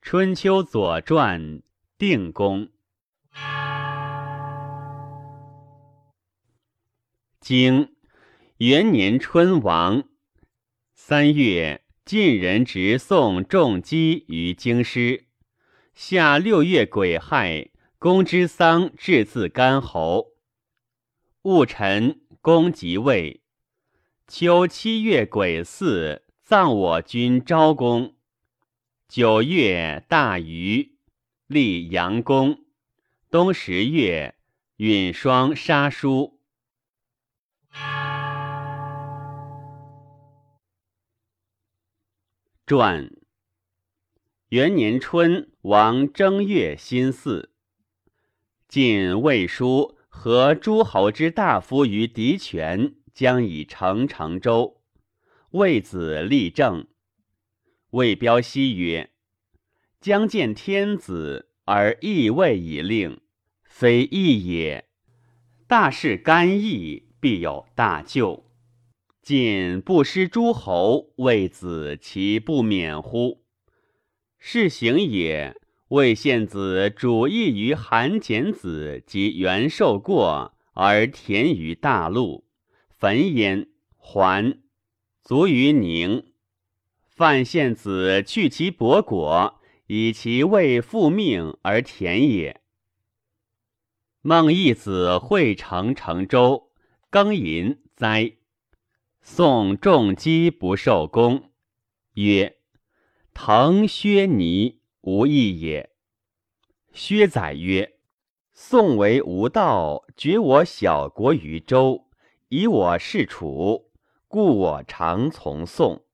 春秋左传定公。经元年春王三月，晋人直送仲基于京师。夏六月癸亥，公之丧至自干侯。戊辰，公即位。秋七月癸巳，葬我君昭公。九月，大禹，立阳公。冬十月，允霜杀叔。传。元年春，王正月辛巳，晋魏书和诸侯之大夫于狄权，将以成成周。魏子立政。魏彪奚曰：“将见天子而义位以令，非义也。大事干邑，必有大救。晋不失诸侯，魏子其不免乎？是行也。魏献子主义于韩简子及袁寿过，而田于大陆，焚焉，还卒于宁。”范献子去其薄果，以其未复命而田也。孟义子会成成周，庚寅灾。宋仲基不受功，曰：“滕薛尼无义也。”薛载曰：“宋为无道，绝我小国于周，以我事楚，故我常从宋。”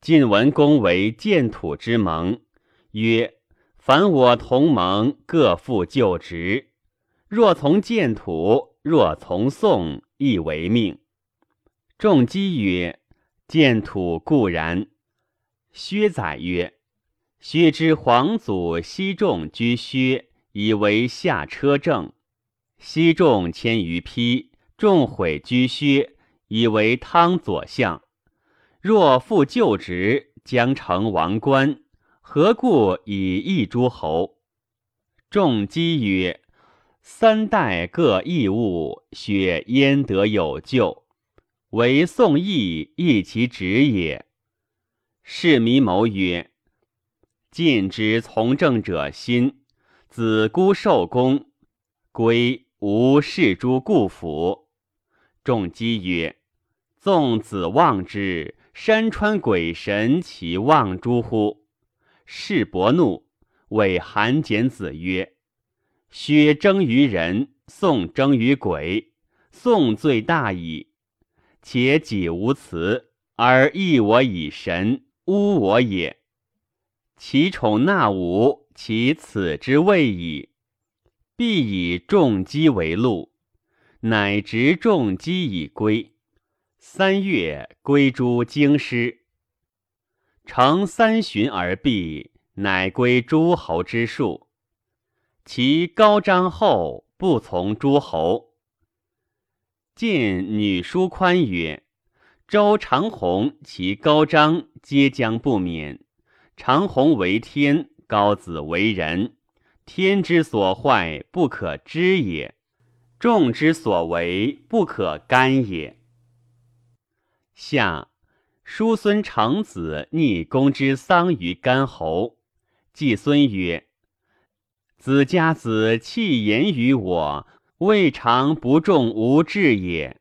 晋文公为建土之盟，曰：“凡我同盟，各复就职。若从建土，若从宋，亦为命。”仲基曰：“建土固然。”薛载曰：“薛之皇祖西仲居薛，以为下车政。西仲迁于丕，仲毁居薛，以为汤左相。”若复旧职，将成王冠，何故以异诸侯？仲基曰：“三代各异物，雪焉得有救？唯宋义，亦其职也。”士弥谋曰：“晋之从政者心，子孤受公，归无事诸故府。”仲基曰：“纵子望之。”山川鬼神，其望诸乎？士伯怒，谓韩简子曰：“薛征于人，宋征于鬼。宋罪大矣。且己无辞，而益我以神，污我也。其宠纳吾，其此之谓矣。必以重击为禄，乃执重击以归。”三月，归诸京师。乘三旬而毕，乃归诸侯之数。其高张后，不从诸侯。晋女叔宽曰：“周长虹，其高张，皆将不免。长虹为天，高子为人。天之所坏，不可知也；众之所为，不可干也。”夏，叔孙长子逆公之丧于干侯。季孙曰：“子家子弃言于我，未尝不重无志也。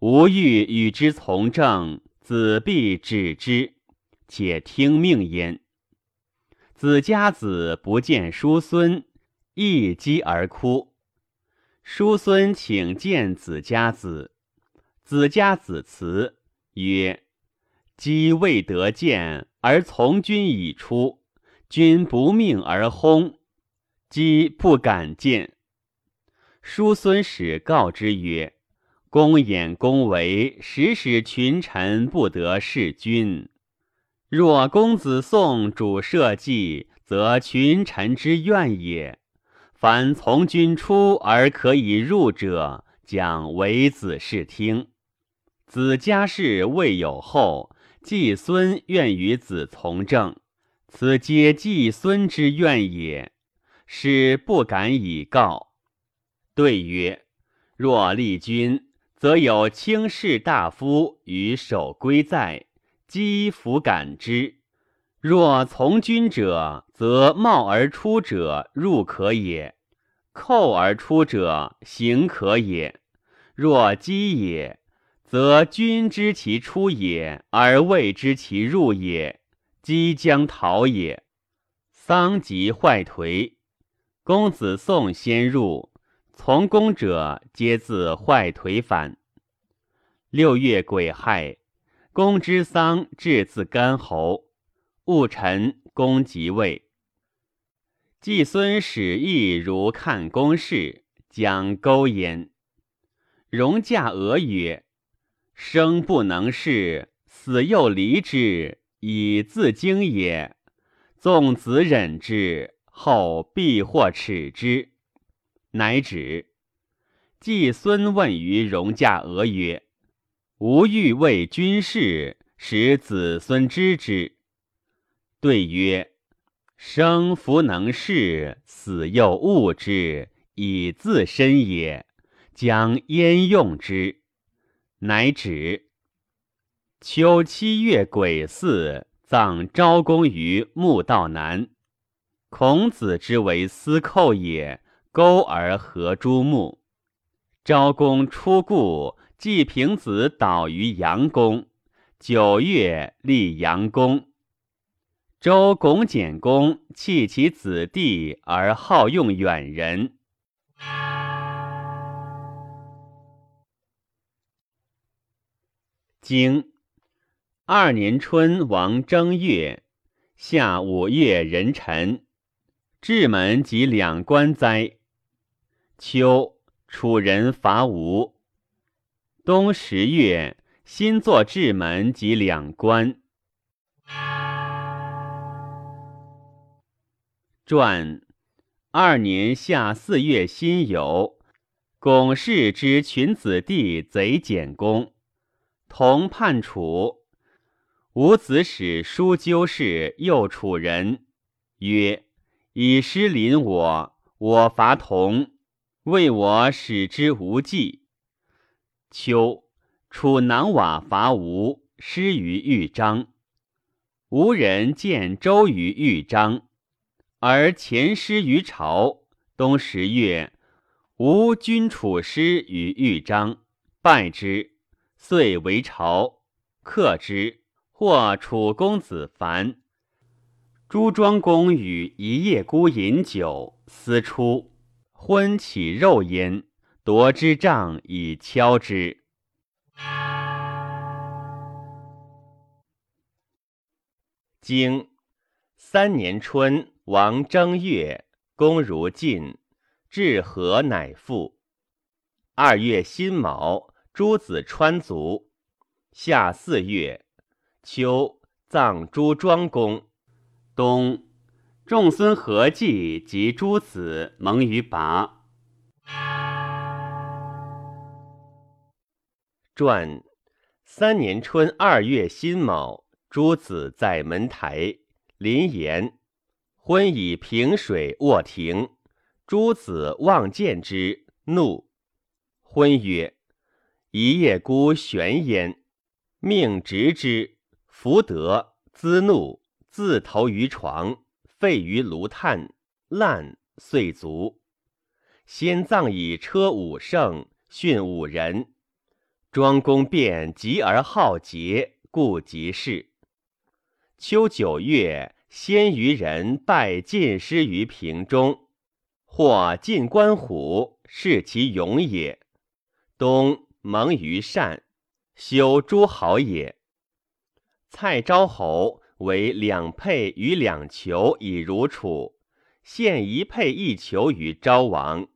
吾欲与之从政，子必止之，且听命焉。”子家子不见叔孙，一击而哭。叔孙请见子家子，子家子辞。曰：姬未得见，而从军已出，君不命而轰，姬不敢见。叔孙使告之曰：公演公为，时使群臣不得事君。若公子宋主社稷，则群臣之怨也。凡从军出而可以入者，将为子视听。子家世未有后，季孙愿与子从政，此皆季孙之愿也，使不敢以告。对曰：若立君，则有卿士大夫与守归在，积弗感之；若从军者，则冒而出者入可也，寇而出者行可也。若饥也，则君知其出也，而未知其入也，即将逃也。丧即坏颓，公子宋先入，从公者皆自坏颓反。六月癸亥，公之丧至自干侯。戊辰，公即位。季孙使役如看公事，将勾焉。荣驾俄曰：“生不能事，死又离之，以自经也。纵子忍之，后必或耻之。”乃止。季孙问于荣驾俄曰：“吾欲为君事，使子孙知之。”对曰：“生弗能事，死又恶之，以自身也。”将焉用之？乃止。秋七月癸巳，葬昭公于墓道南。孔子之为司寇也，钩而合诸墓。昭公出故，季平子倒于阳宫。九月，立阳公。周拱简公弃其子弟，而好用远人。经二年春，王正月，夏五月壬辰，至门及两关灾。秋，楚人伐吴。冬十月，新作至门及两关。传二年夏四月辛酉，巩氏之群子弟贼简公。同叛楚，吴子使书纠事右楚人，曰：“以师临我，我伐同，为我使之无计。”秋，楚囊瓦伐吴，失于豫章。吴人见周于豫章，而前师于朝。冬十月，吴军楚师于豫章，败之。遂为朝，克之。或楚公子凡，朱庄公与一叶孤饮酒，私出，昏起肉焉，夺之杖以敲之。经三年春，王正月，公如晋，至河乃复。二月辛卯。诸子川卒，夏四月，秋葬诸庄公。冬，仲孙何忌及诸子蒙于拔。传三年春二月辛卯，诸子在门台临言，昏以平水卧庭。诸子望见之，怒。昏曰。一叶孤悬焉，命执之，福德滋怒，自投于床，废于炉炭，烂遂足。先葬以车五圣，训五人。庄公便急而好节，故即事。秋九月，先于人拜晋师于平中，或晋关虎，是其勇也。冬。蒙于善，修诸侯也。蔡昭侯为两佩与两裘以如楚，献一佩一裘于昭王，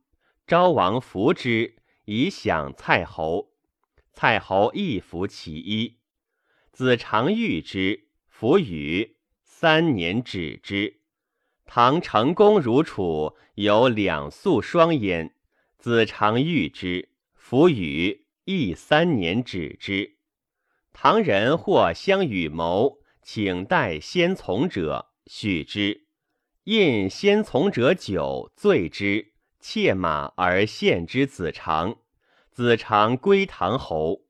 昭王服之以享蔡侯，蔡侯亦服其一。子常遇之，服与三年止之。唐成公如楚，有两宿双焉，子常遇之，服与。亦三年止之。唐人或相与谋，请代先从者，许之。印先从者久，罪之，窃马而献之子长。子长归唐侯，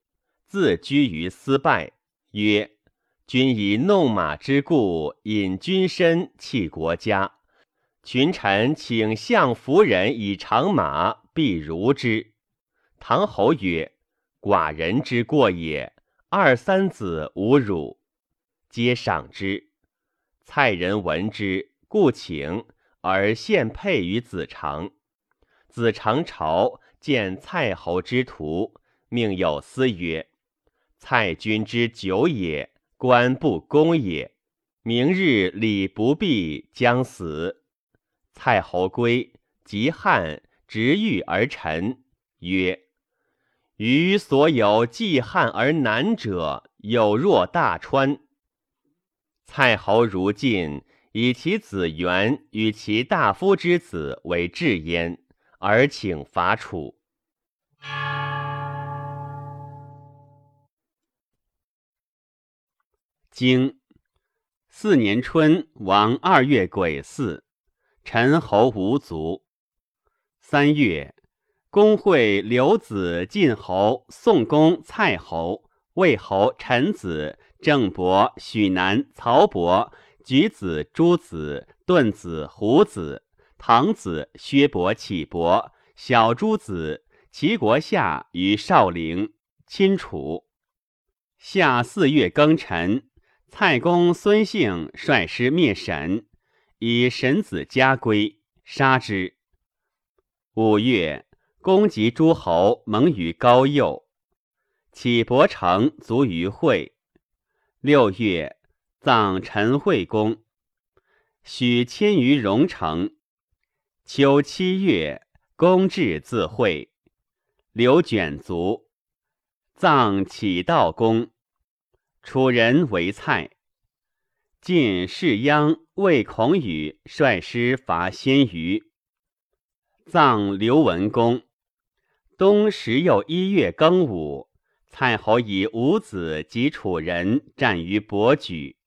自居于司拜，曰：“君以弄马之故，引君身弃国家。群臣请相夫人以长马，必如之。”唐侯曰：“寡人之过也。二三子无辱，皆赏之。蔡人闻之。”故请而献佩于子长。子长朝见蔡侯之徒，命有司曰：“蔡君之久也，官不公也。明日礼不毕，将死。”蔡侯归，及汉，执玉而臣，曰：“余所有继汉而难者，有若大川。”蔡侯如晋。以其子元与其大夫之子为质焉，而请伐楚。经四年春，王二月癸巳，陈侯无卒。三月，公会刘子晋侯、宋公蔡侯、魏侯陈子、郑伯、许南、曹伯。举子、朱子、顿子、胡子、唐子、薛伯、启伯、小朱子，齐国下于少陵，亲楚。夏四月庚辰，蔡公孙姓率师灭沈，以沈子家归，杀之。五月，公及诸侯盟于高右，启伯城卒于会。六月。葬陈惠公，许迁于荣城。秋七月，公至自会，刘卷卒。葬启道公。楚人为蔡。晋士鞅为孔宇率师伐鲜于。葬刘文公。冬十又一月庚午，蔡侯以五子及楚人战于伯举。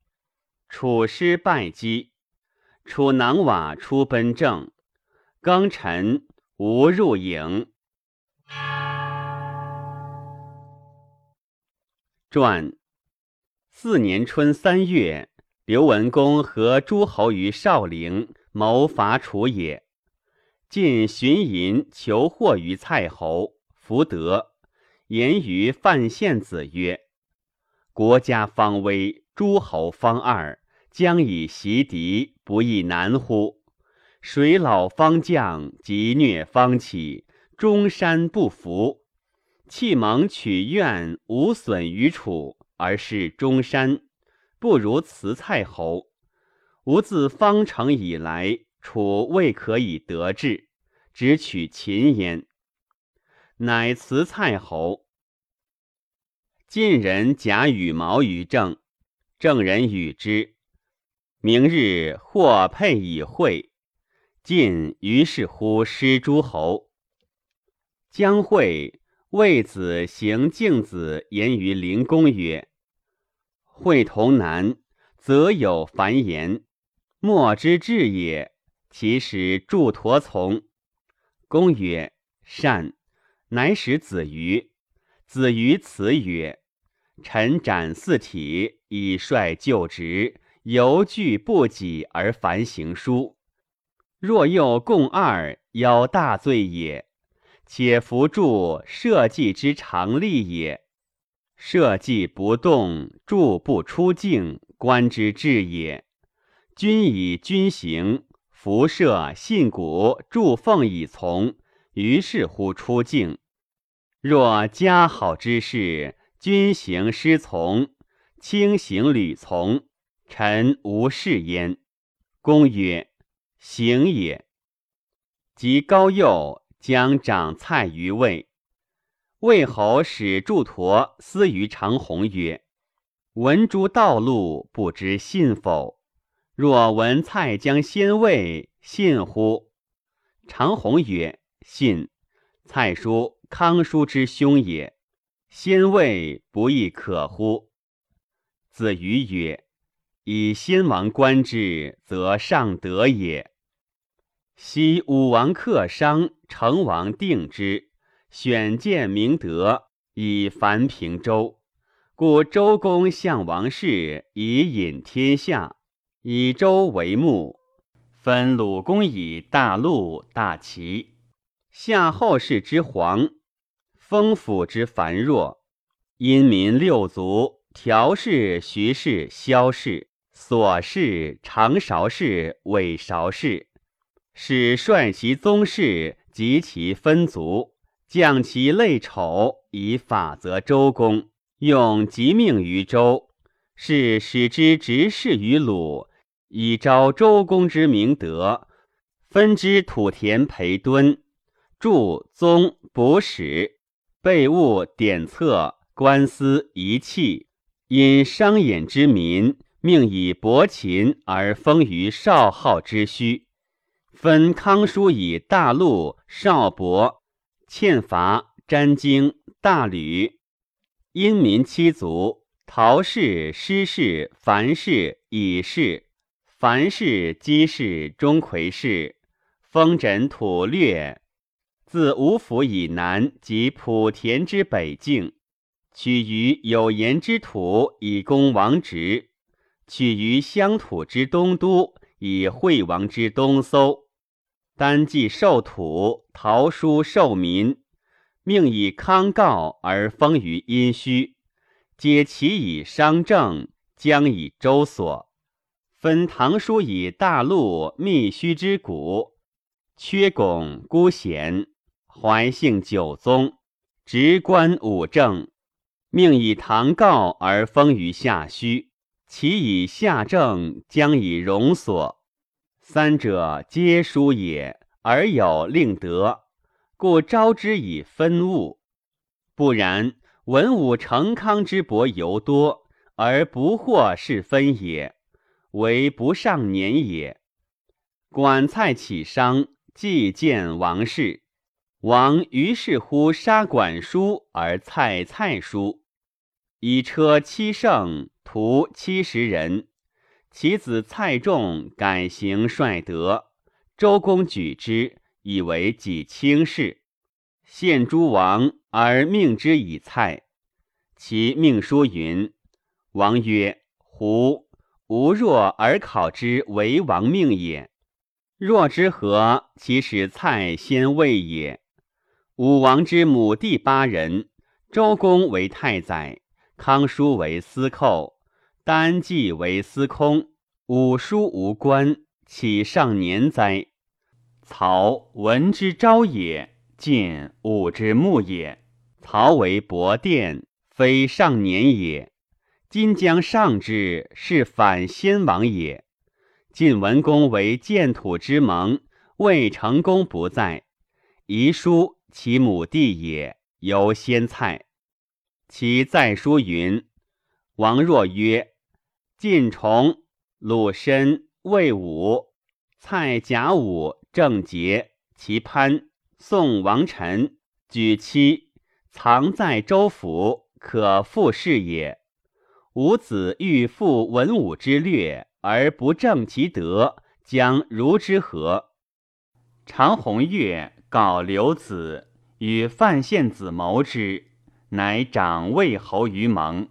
楚师败击，楚囊瓦出奔郑，庚辰无入营。传四年春三月，刘文公和诸侯于少陵，谋伐楚也。晋寻淫求获于蔡侯，弗得。言于范献子曰：“国家方危，诸侯方二。”将以袭敌，不亦难乎？水老方降，疾虐方起，中山不服。弃蒙取怨，无损于楚，而是中山，不如辞蔡侯。吾自方城以来，楚未可以得志，只取秦焉。乃辞蔡侯。晋人假羽毛于郑，郑人与之。明日或配以会，晋于是乎失诸侯。将会魏子行敬子言于灵公曰：“会同难，则有繁言，莫之至也。其使祝陀从。”公曰：“善。”乃使子瑜。子瑜辞曰：“臣斩四体，以率旧职。”犹惧不己而烦行书，若又共二，邀大罪也。且扶助社稷之常利也。社稷不动，助不出境，官之治也。君以君行，辐射信古，祝奉以从，于是乎出境。若家好之事，君行师从，卿行履从。臣无事焉。公曰：“行也。”及高右将长蔡于魏。魏侯使祝陀思于长虹曰：“闻诸道路，不知信否？若闻蔡将先位，信乎？”长虹曰：“信。蔡叔康叔之兄也，先位不亦可乎？”子瑜曰。以先王观之，则上德也。昔武王克商，成王定之，选见明德，以凡平周。故周公向王室，以引天下，以周为目，分鲁公以大陆、大齐，夏后氏之皇，封府之繁弱，殷民六族，条氏、徐氏、萧氏、索氏、长勺氏、尾勺氏，使率其宗室及其分族，降其类丑，以法则周公。用即命于周，是使之执事于鲁，以昭周公之明德。分之土田培敦，著宗补史，备物典册，官司仪器。因商衍之民，命以伯禽而封于少昊之墟。分康叔以大陆、少伯、欠伐、詹经、大吕。殷民七族：陶氏、施氏、樊氏、乙氏、凡氏、姬氏、钟馗氏，封枕土略，自吴府以南及莆田之北境，取于有盐之土以供王直；取于乡土之东都以惠王之东搜。单计受土，陶书受民。命以康告而封于殷墟，皆其以商政，将以周所。分唐书以大陆密虚之古，缺拱孤贤，怀姓九宗，直官五政。命以唐告而封于下虚，其以下政，将以容所。三者皆书也，而有令德。故招之以分物，不然文武成康之伯尤多，而不获是分也，为不上年也。管蔡起商，既见王室，王于是乎杀管叔而蔡蔡叔，以车七乘，徒七十人。其子蔡仲改行率德，周公举之。以为己轻视，献诸王而命之以蔡。其命书云：“王曰：‘胡吾若而考之为王命也。若之何？其使蔡先位也。’武王之母弟八人，周公为太宰，康叔为司寇，丹季为司空。五叔无官，岂上年哉？”曹文之昭也，晋武之穆也。曹为伯殿，非上年也。今将上之，是反先王也。晋文公为建土之盟，魏成公不在。遗书其母弟也，犹先蔡。其再书云：王若曰：晋崇、鲁申、魏武、蔡甲午。郑杰、其潘、宋王臣举妻，藏在州府，可复事也。吾子欲复文武之略，而不正其德，将如之何？常鸿月告刘子与范献子谋之，乃长魏侯于盟。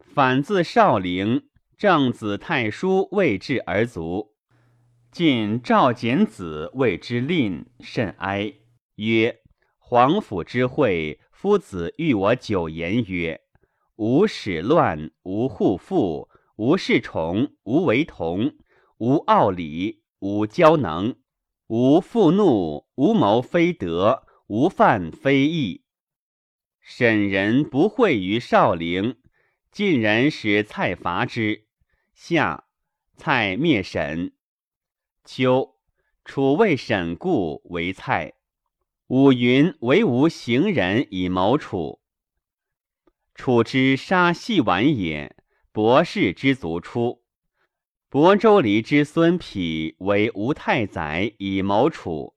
反自少陵，正子太叔未至而卒。晋赵简子谓之吝，甚哀，曰：“皇甫之惠，夫子欲我久言曰：无始乱，无护父，无侍从，无为同，无傲礼，无骄能，无愤怒，无谋非德，无犯非义。沈人不讳于少陵，晋人使蔡伐之，夏蔡灭沈。”秋，楚魏沈固为蔡，五云为吾行人以谋楚。楚之杀细丸也，博士之族出。亳州离之孙匹为吴太宰以谋楚。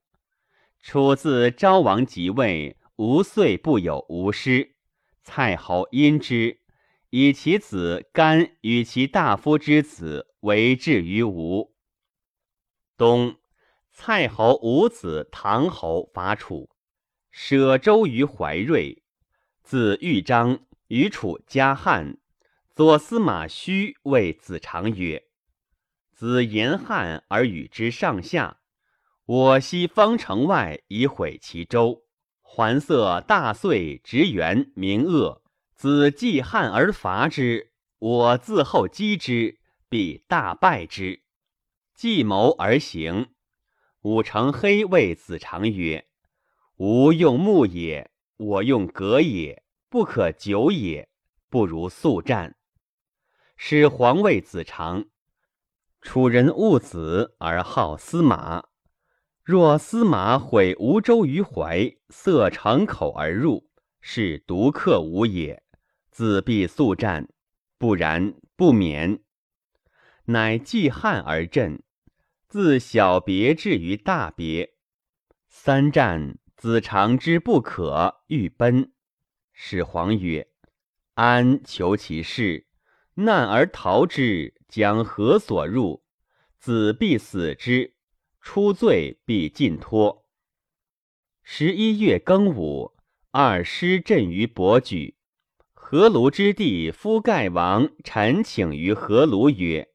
楚自昭王即位，无岁不有吴师。蔡侯因之，以其子干与其大夫之子为质于吴。冬，蔡侯五子唐侯伐楚，舍周于怀瑞，子豫章与楚加汉。左司马须谓子长曰：“子言汉而与之上下，我昔方城外以毁其州，环色大遂，直元名恶。子继汉而伐之，我自后击之，必大败之。计谋而行。”武成黑谓子长曰：“吾用木也，我用革也，不可久也，不如速战。”使皇位子长，楚人恶子而好司马。若司马毁吴州于怀，塞城口而入，是独克吴也。子必速战，不然不免。乃继汉而阵，自小别至于大别。三战，子长之不可，欲奔。始皇曰：“安求其事。”难而逃之，将何所入？子必死之。出罪必尽脱。十一月庚午，二师阵于伯举。何庐之地，夫盖王臣请于何庐曰：“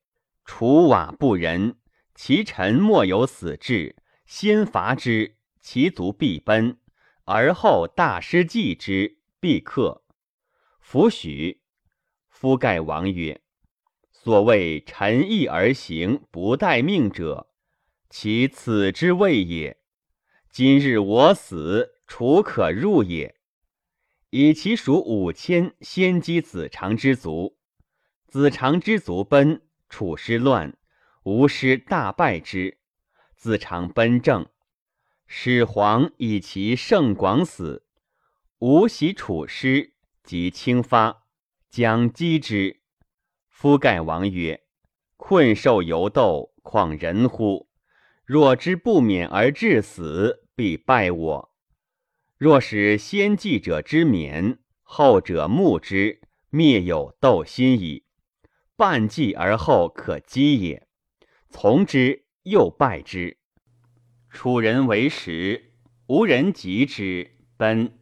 楚瓦不仁，其臣莫有死志。先伐之，其卒必奔；而后大师继之，必克。”弗许。夫盖王曰：“所谓臣义而行，不待命者，其此之谓也。今日我死，楚可入也。以其属五千，先击子长之卒。子长之卒奔，楚师乱，吴师大败之。子长奔郑，始皇以其胜广死，吴袭楚师，即轻发。”将击之，夫盖王曰：“困兽犹斗，况人乎？若之不免而致死，必败我。若使先继者之免，后者慕之，灭有斗心矣。半计而后可击也。从之，又败之。楚人为食，无人及之，奔。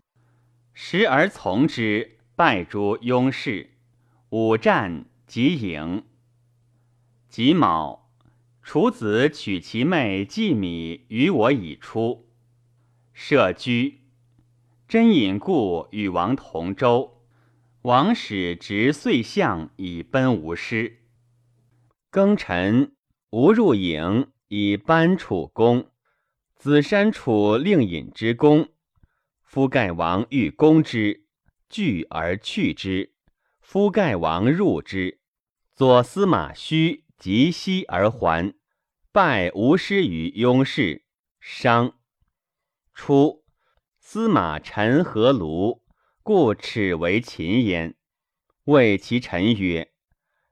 时而从之。”败诸雍氏，五战即赢。己卯，楚子取其妹季米与我以出，设居。真隐故与王同舟，王使执岁相以奔吴师。庚辰，吾入营以班楚公。子山楚令尹之功，夫盖王欲攻之。拒而去之，夫盖王入之。左司马须及西而还，败吴师于雍氏。商初，司马陈何卢，故耻为秦焉。谓其臣曰：“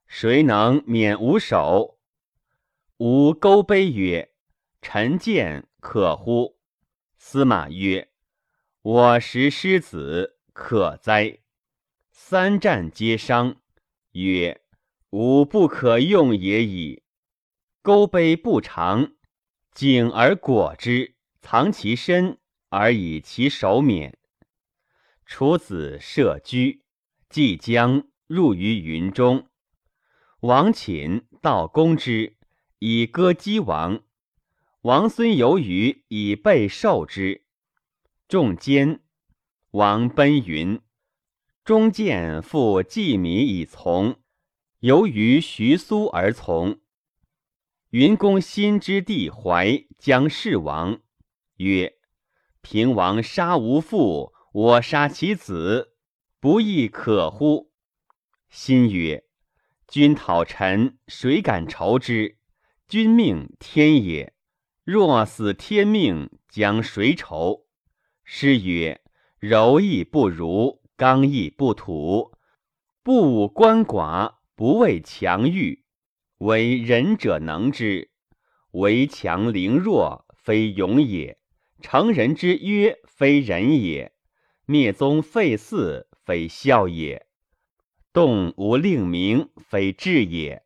谁能免吾手？”吾勾碑曰：“臣见可乎？”司马曰：“我识狮子。”可哉！三战皆伤，曰：“吾不可用也已。”钩杯不长，颈而裹之，藏其身而以其手免。楚子射居，即将入于云中。王寝道攻之，以歌姬王。王孙游于以备受之，众奸。王奔云，中见复季米以从，由于徐苏而从。云公心之地怀将弑王，曰：“平王杀无父，我杀其子，不亦可乎？”心曰：“君讨臣，谁敢仇之？君命天也，若死天命，将谁仇？”诗曰。柔亦不如，刚毅不土。不武官寡，不畏强欲。为仁者能之，为强凌弱，非勇也。成人之约，非仁也。灭宗废嗣，非孝也。动无令名，非智也。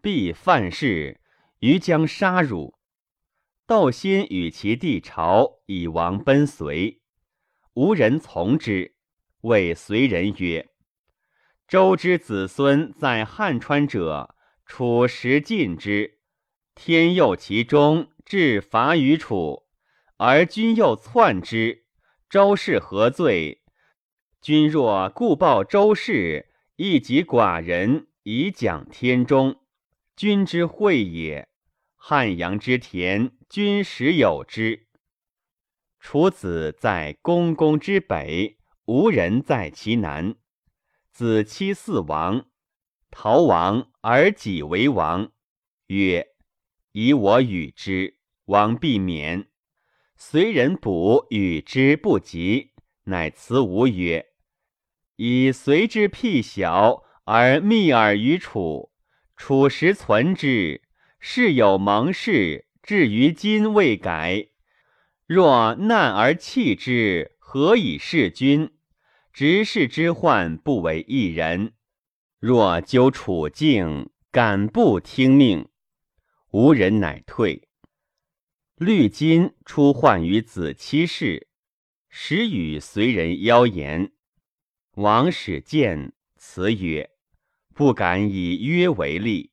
必犯事，于将杀汝。窦辛与其弟朝以王奔随，无人从之。谓随人曰：“周之子孙在汉川者，楚时尽之。天佑其中，至伐于楚，而君又篡之。周氏何罪？君若故报周氏，亦及寡人，以讲天中。君之惠也。汉阳之田，君实有之。楚子在公公之北，无人在其南。子期四王，逃亡而己为王，曰：“以我与之，王必免。”随人卜与之不及，乃辞吴曰：“以随之辟小，而密尔于楚。楚时存之。”事有盟誓，至于今未改。若难而弃之，何以事君？执事之患，不为一人。若究处境，敢不听命？无人乃退。律今出患于子期氏，时与随人邀言。王使见，辞曰：“不敢以约为利。”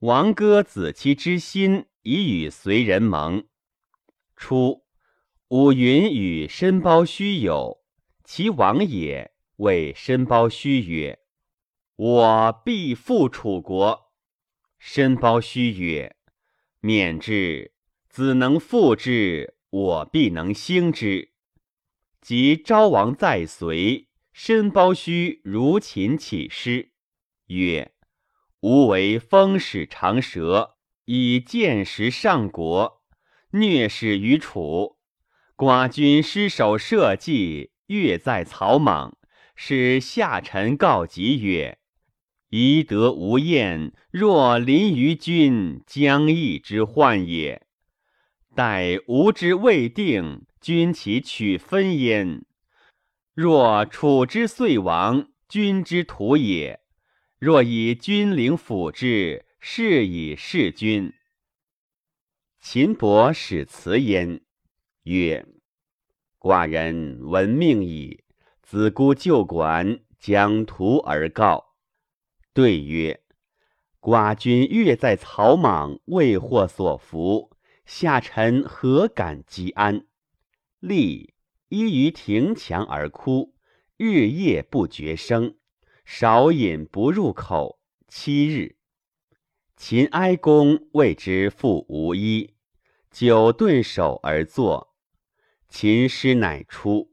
王歌子期之心，以与随人盟。初，武云与申包胥有，其王也。谓申包胥曰：“我必复楚国。”申包胥曰：“免之，子能复之，我必能兴之。”及昭王在隋，申包胥如秦起师，曰。吾为风使长蛇，以见识上国，虐使于楚。寡君失守社稷，越在草莽，使下臣告急曰：“宜得无厌，若临于君，将义之患也。待吾之未定，君其取分焉。若楚之遂亡，君之徒也。”若以君领辅之，是以事君。秦伯使辞焉，曰：“寡人闻命矣。子姑就管，将徒而告。”对曰：“寡君越在草莽，未获所服，下臣何敢积安？立依于庭墙而哭，日夜不绝声。”少饮不入口，七日。秦哀公谓之父无衣，久顿首而坐。秦师乃出。